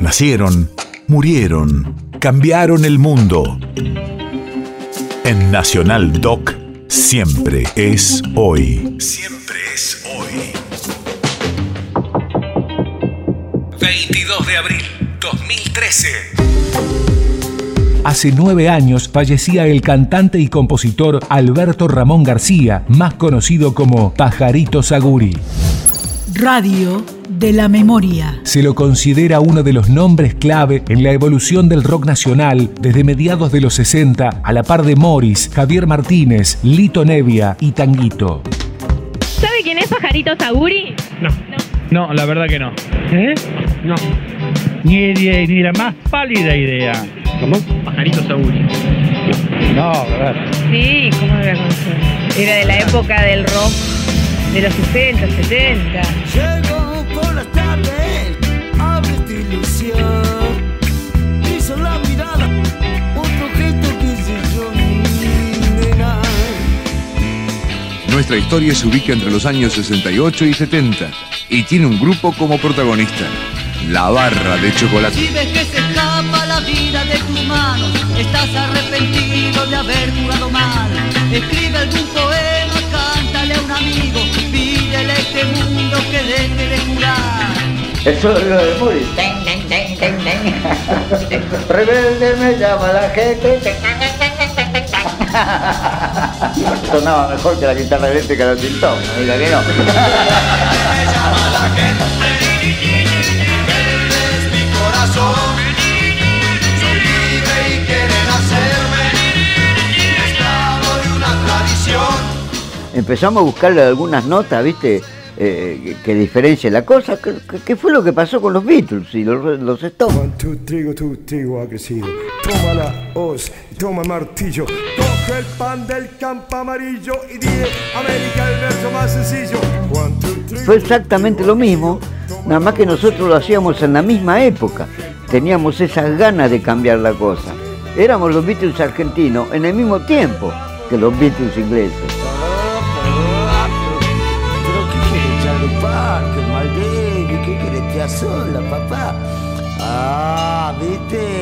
Nacieron, murieron, cambiaron el mundo. En Nacional Doc, siempre es hoy. Siempre es hoy. 22 de abril 2013. Hace nueve años fallecía el cantante y compositor Alberto Ramón García, más conocido como Pajarito Saguri. Radio de la memoria. Se lo considera uno de los nombres clave en la evolución del rock nacional desde mediados de los 60, a la par de Morris, Javier Martínez, Lito Nevia y Tanguito. ¿Sabe quién es Pajarito Saguri? No. No, la verdad que no. ¿Eh? No. Ni, ni, ni la más pálida idea. ¿Cómo? Pajarito Saguri. No, ¿verdad? Sí, ¿cómo me voy a conocer? Era de la época del rock de los 60, 70. Llego por las tardes, abre tu ilusión. Hizo la mirada, otro gesto que se yo, nena. Nuestra historia se ubica entre los años 68 y 70 y tiene un grupo como protagonista, La Barra de Chocolate. Si ves que se escapa la vida de estás arrepentido de Eso es lo de Morris. Rebelde me llama la gente. Sonaba mejor que la guitarra eléctrica de los Tintón, mira que no. Empezamos a buscarle algunas notas, ¿viste? Eh, que, que diferencien la cosa. ¿Qué, fue lo que pasó con los Beatles y los, los Stones? Juan, tu trigo, tu trigo ha crecido. Toma la hoz, y toma el martillo. Coge el pan del campo amarillo y dile América el verso más sencillo. Juan, tu trigo, Fue exactamente lo mismo, nada más que nosotros lo hacíamos en la misma época. Teníamos esas ganas de cambiar la cosa. Éramos los Beatles argentinos en el mismo tiempo que los Beatles ingleses. Sola, papá. Ah, viste.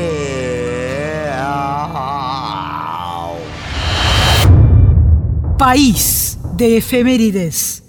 País de efemérides.